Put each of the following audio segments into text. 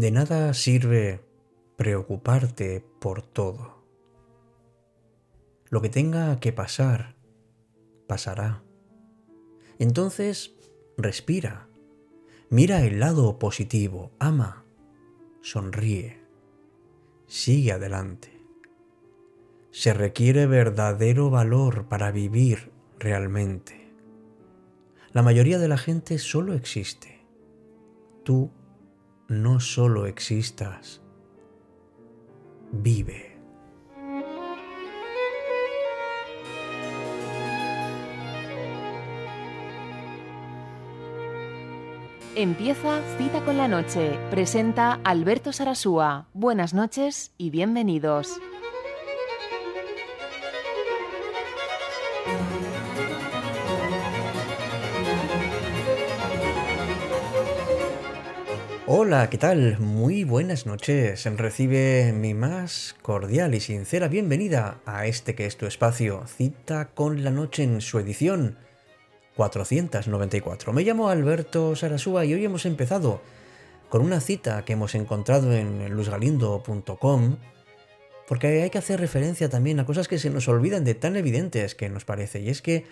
De nada sirve preocuparte por todo. Lo que tenga que pasar, pasará. Entonces, respira, mira el lado positivo, ama, sonríe, sigue adelante. Se requiere verdadero valor para vivir realmente. La mayoría de la gente solo existe. Tú no solo existas, vive. Empieza Cita con la Noche. Presenta Alberto Sarasúa. Buenas noches y bienvenidos. Hola, ¿qué tal? Muy buenas noches. Recibe mi más cordial y sincera bienvenida a este que es tu espacio, Cita con la Noche en su edición 494. Me llamo Alberto Sarasúa y hoy hemos empezado con una cita que hemos encontrado en luzgalindo.com porque hay que hacer referencia también a cosas que se nos olvidan de tan evidentes que nos parece. Y es que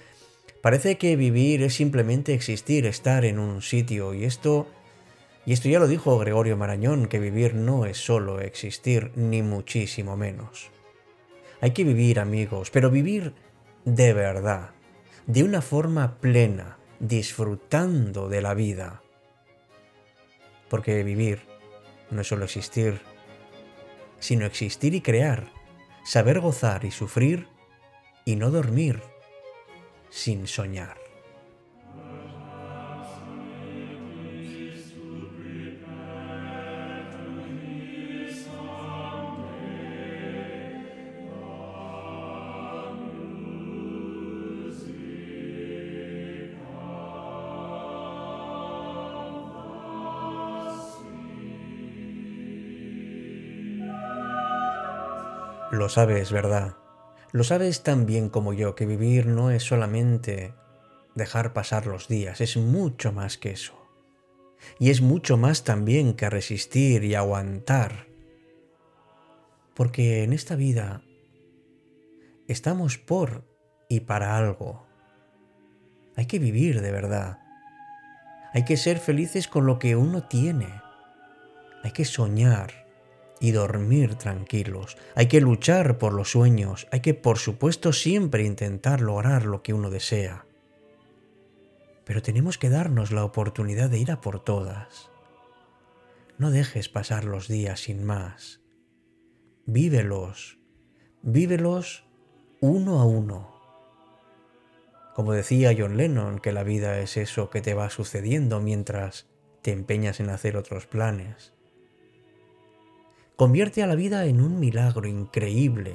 parece que vivir es simplemente existir, estar en un sitio y esto y esto ya lo dijo Gregorio Marañón, que vivir no es solo existir, ni muchísimo menos. Hay que vivir, amigos, pero vivir de verdad, de una forma plena, disfrutando de la vida. Porque vivir no es solo existir, sino existir y crear, saber gozar y sufrir y no dormir sin soñar. Lo sabes, ¿verdad? Lo sabes tan bien como yo que vivir no es solamente dejar pasar los días, es mucho más que eso. Y es mucho más también que resistir y aguantar. Porque en esta vida estamos por y para algo. Hay que vivir de verdad. Hay que ser felices con lo que uno tiene. Hay que soñar y dormir tranquilos. Hay que luchar por los sueños, hay que por supuesto siempre intentar lograr lo que uno desea. Pero tenemos que darnos la oportunidad de ir a por todas. No dejes pasar los días sin más. Vívelos, vívelos uno a uno. Como decía John Lennon, que la vida es eso que te va sucediendo mientras te empeñas en hacer otros planes. Convierte a la vida en un milagro increíble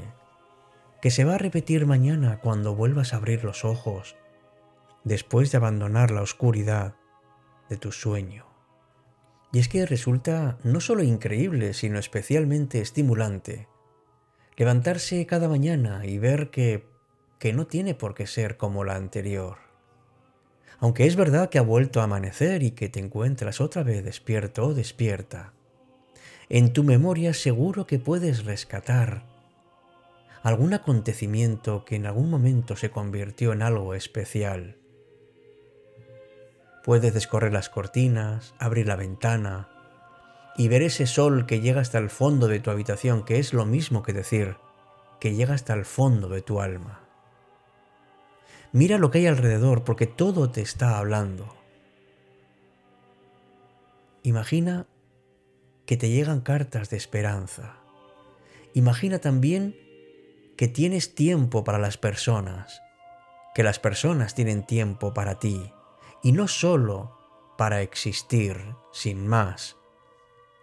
que se va a repetir mañana cuando vuelvas a abrir los ojos después de abandonar la oscuridad de tu sueño. Y es que resulta no solo increíble, sino especialmente estimulante levantarse cada mañana y ver que, que no tiene por qué ser como la anterior. Aunque es verdad que ha vuelto a amanecer y que te encuentras otra vez despierto o despierta, en tu memoria seguro que puedes rescatar algún acontecimiento que en algún momento se convirtió en algo especial. Puedes descorrer las cortinas, abrir la ventana y ver ese sol que llega hasta el fondo de tu habitación, que es lo mismo que decir que llega hasta el fondo de tu alma. Mira lo que hay alrededor porque todo te está hablando. Imagina que te llegan cartas de esperanza. Imagina también que tienes tiempo para las personas, que las personas tienen tiempo para ti, y no solo para existir sin más,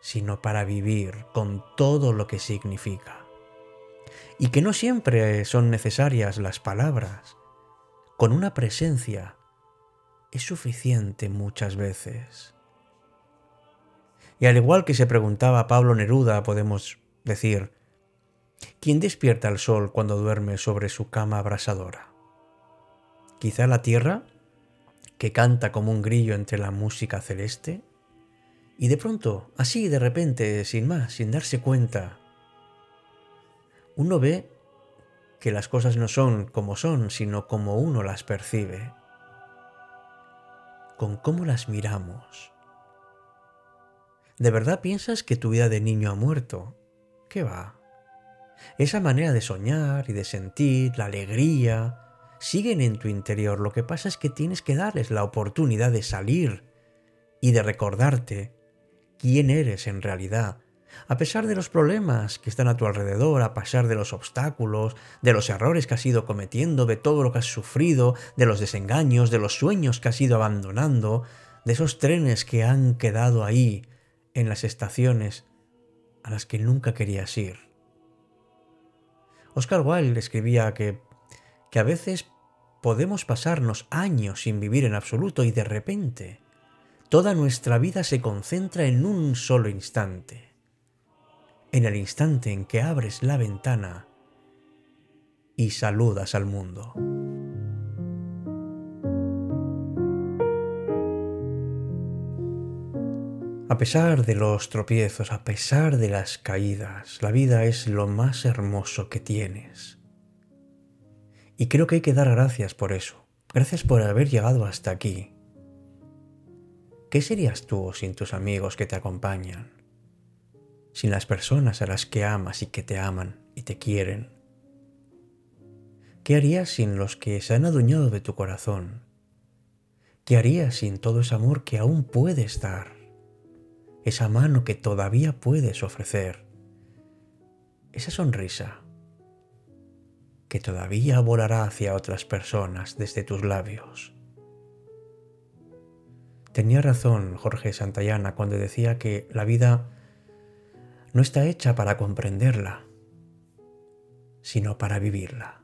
sino para vivir con todo lo que significa. Y que no siempre son necesarias las palabras, con una presencia es suficiente muchas veces. Y al igual que se preguntaba Pablo Neruda, podemos decir, ¿quién despierta al sol cuando duerme sobre su cama abrasadora? Quizá la tierra, que canta como un grillo entre la música celeste, Y de pronto, así de repente, sin más, sin darse cuenta, uno ve que las cosas no son como son, sino como uno las percibe, con cómo las miramos. ¿De verdad piensas que tu vida de niño ha muerto? ¿Qué va? Esa manera de soñar y de sentir, la alegría, siguen en tu interior. Lo que pasa es que tienes que darles la oportunidad de salir y de recordarte quién eres en realidad. A pesar de los problemas que están a tu alrededor, a pesar de los obstáculos, de los errores que has ido cometiendo, de todo lo que has sufrido, de los desengaños, de los sueños que has ido abandonando, de esos trenes que han quedado ahí en las estaciones a las que nunca querías ir. Oscar Wilde escribía que, que a veces podemos pasarnos años sin vivir en absoluto y de repente toda nuestra vida se concentra en un solo instante, en el instante en que abres la ventana y saludas al mundo. A pesar de los tropiezos, a pesar de las caídas, la vida es lo más hermoso que tienes. Y creo que hay que dar gracias por eso. Gracias por haber llegado hasta aquí. ¿Qué serías tú sin tus amigos que te acompañan? Sin las personas a las que amas y que te aman y te quieren. ¿Qué harías sin los que se han adueñado de tu corazón? ¿Qué harías sin todo ese amor que aún puedes dar? Esa mano que todavía puedes ofrecer, esa sonrisa que todavía volará hacia otras personas desde tus labios. Tenía razón Jorge Santayana cuando decía que la vida no está hecha para comprenderla, sino para vivirla.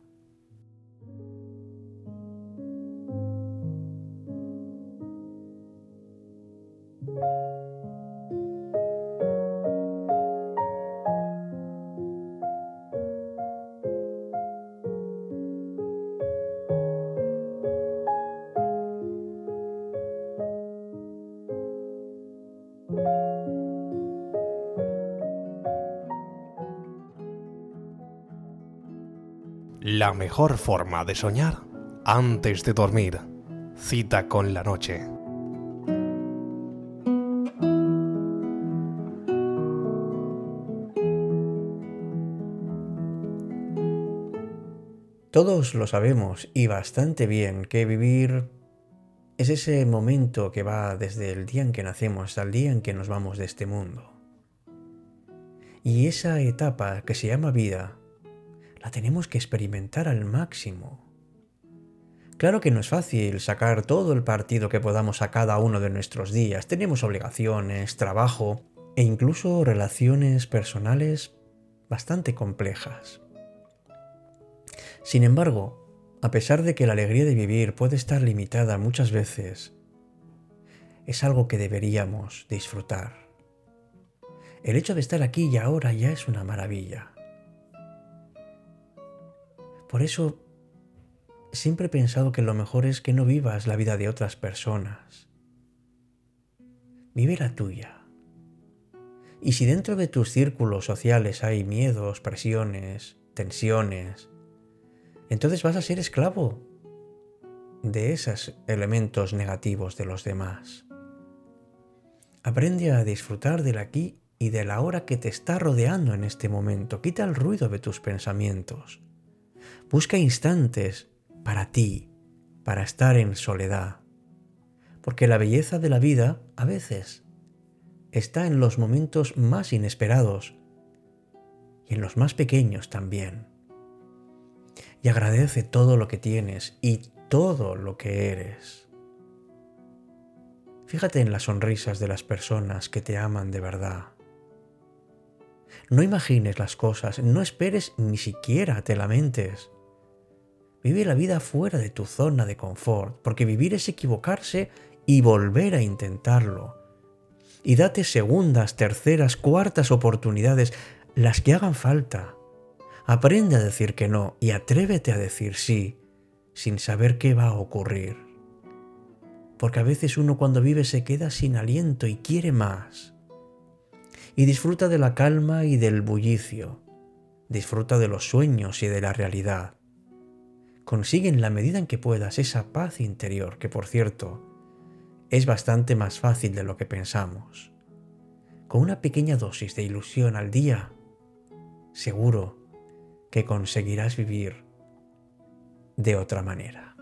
La mejor forma de soñar antes de dormir. Cita con la noche. Todos lo sabemos y bastante bien que vivir es ese momento que va desde el día en que nacemos hasta el día en que nos vamos de este mundo. Y esa etapa que se llama vida la tenemos que experimentar al máximo. Claro que no es fácil sacar todo el partido que podamos a cada uno de nuestros días. Tenemos obligaciones, trabajo e incluso relaciones personales bastante complejas. Sin embargo, a pesar de que la alegría de vivir puede estar limitada muchas veces, es algo que deberíamos disfrutar. El hecho de estar aquí y ahora ya es una maravilla. Por eso siempre he pensado que lo mejor es que no vivas la vida de otras personas. Vive la tuya. Y si dentro de tus círculos sociales hay miedos, presiones, tensiones, entonces vas a ser esclavo de esos elementos negativos de los demás. Aprende a disfrutar del aquí y de la hora que te está rodeando en este momento. Quita el ruido de tus pensamientos. Busca instantes para ti, para estar en soledad. Porque la belleza de la vida, a veces, está en los momentos más inesperados y en los más pequeños también. Y agradece todo lo que tienes y todo lo que eres. Fíjate en las sonrisas de las personas que te aman de verdad. No imagines las cosas, no esperes ni siquiera te lamentes. Vive la vida fuera de tu zona de confort, porque vivir es equivocarse y volver a intentarlo. Y date segundas, terceras, cuartas oportunidades, las que hagan falta. Aprende a decir que no y atrévete a decir sí, sin saber qué va a ocurrir. porque a veces uno cuando vive se queda sin aliento y quiere más. Y disfruta de la calma y del bullicio, disfruta de los sueños y de la realidad. Consigue en la medida en que puedas esa paz interior, que por cierto, es bastante más fácil de lo que pensamos. Con una pequeña dosis de ilusión al día, seguro que conseguirás vivir de otra manera.